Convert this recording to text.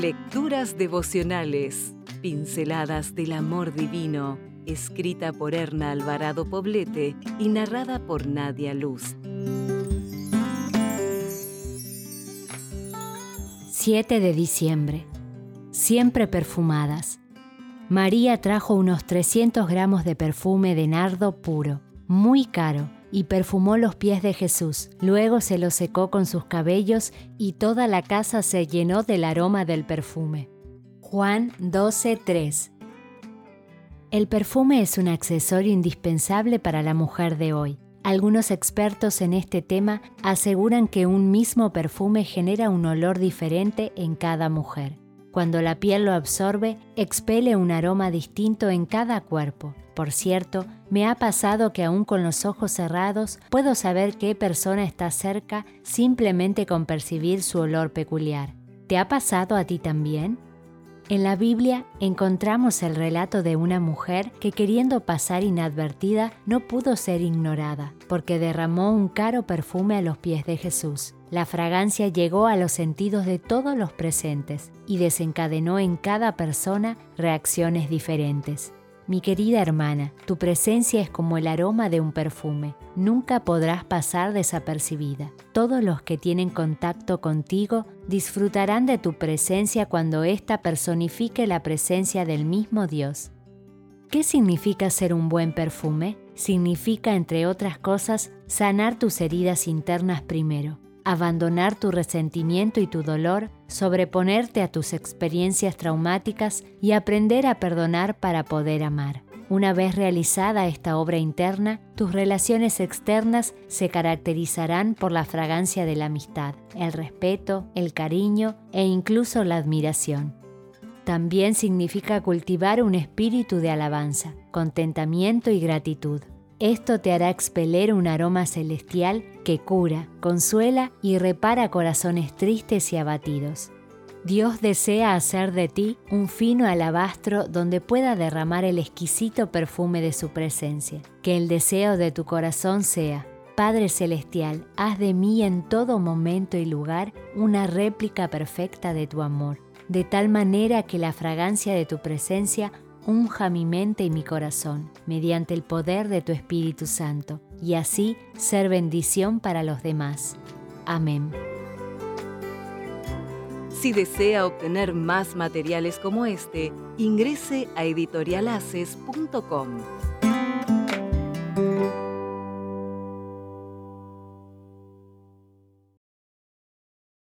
Lecturas devocionales, pinceladas del amor divino, escrita por Erna Alvarado Poblete y narrada por Nadia Luz. 7 de diciembre. Siempre perfumadas. María trajo unos 300 gramos de perfume de nardo puro, muy caro, y perfumó los pies de Jesús. Luego se los secó con sus cabellos y toda la casa se llenó del aroma del perfume. Juan 12:3 El perfume es un accesorio indispensable para la mujer de hoy. Algunos expertos en este tema aseguran que un mismo perfume genera un olor diferente en cada mujer. Cuando la piel lo absorbe, expele un aroma distinto en cada cuerpo. Por cierto, me ha pasado que aún con los ojos cerrados puedo saber qué persona está cerca simplemente con percibir su olor peculiar. ¿Te ha pasado a ti también? En la Biblia encontramos el relato de una mujer que queriendo pasar inadvertida no pudo ser ignorada, porque derramó un caro perfume a los pies de Jesús. La fragancia llegó a los sentidos de todos los presentes y desencadenó en cada persona reacciones diferentes. Mi querida hermana, tu presencia es como el aroma de un perfume. Nunca podrás pasar desapercibida. Todos los que tienen contacto contigo disfrutarán de tu presencia cuando ésta personifique la presencia del mismo Dios. ¿Qué significa ser un buen perfume? Significa, entre otras cosas, sanar tus heridas internas primero abandonar tu resentimiento y tu dolor, sobreponerte a tus experiencias traumáticas y aprender a perdonar para poder amar. Una vez realizada esta obra interna, tus relaciones externas se caracterizarán por la fragancia de la amistad, el respeto, el cariño e incluso la admiración. También significa cultivar un espíritu de alabanza, contentamiento y gratitud. Esto te hará expeler un aroma celestial que cura, consuela y repara corazones tristes y abatidos. Dios desea hacer de ti un fino alabastro donde pueda derramar el exquisito perfume de su presencia. Que el deseo de tu corazón sea, Padre Celestial, haz de mí en todo momento y lugar una réplica perfecta de tu amor, de tal manera que la fragancia de tu presencia unja mi mente y mi corazón mediante el poder de tu Espíritu Santo, y así ser bendición para los demás. Amén. Si desea obtener más materiales como este, ingrese a editorialaces.com.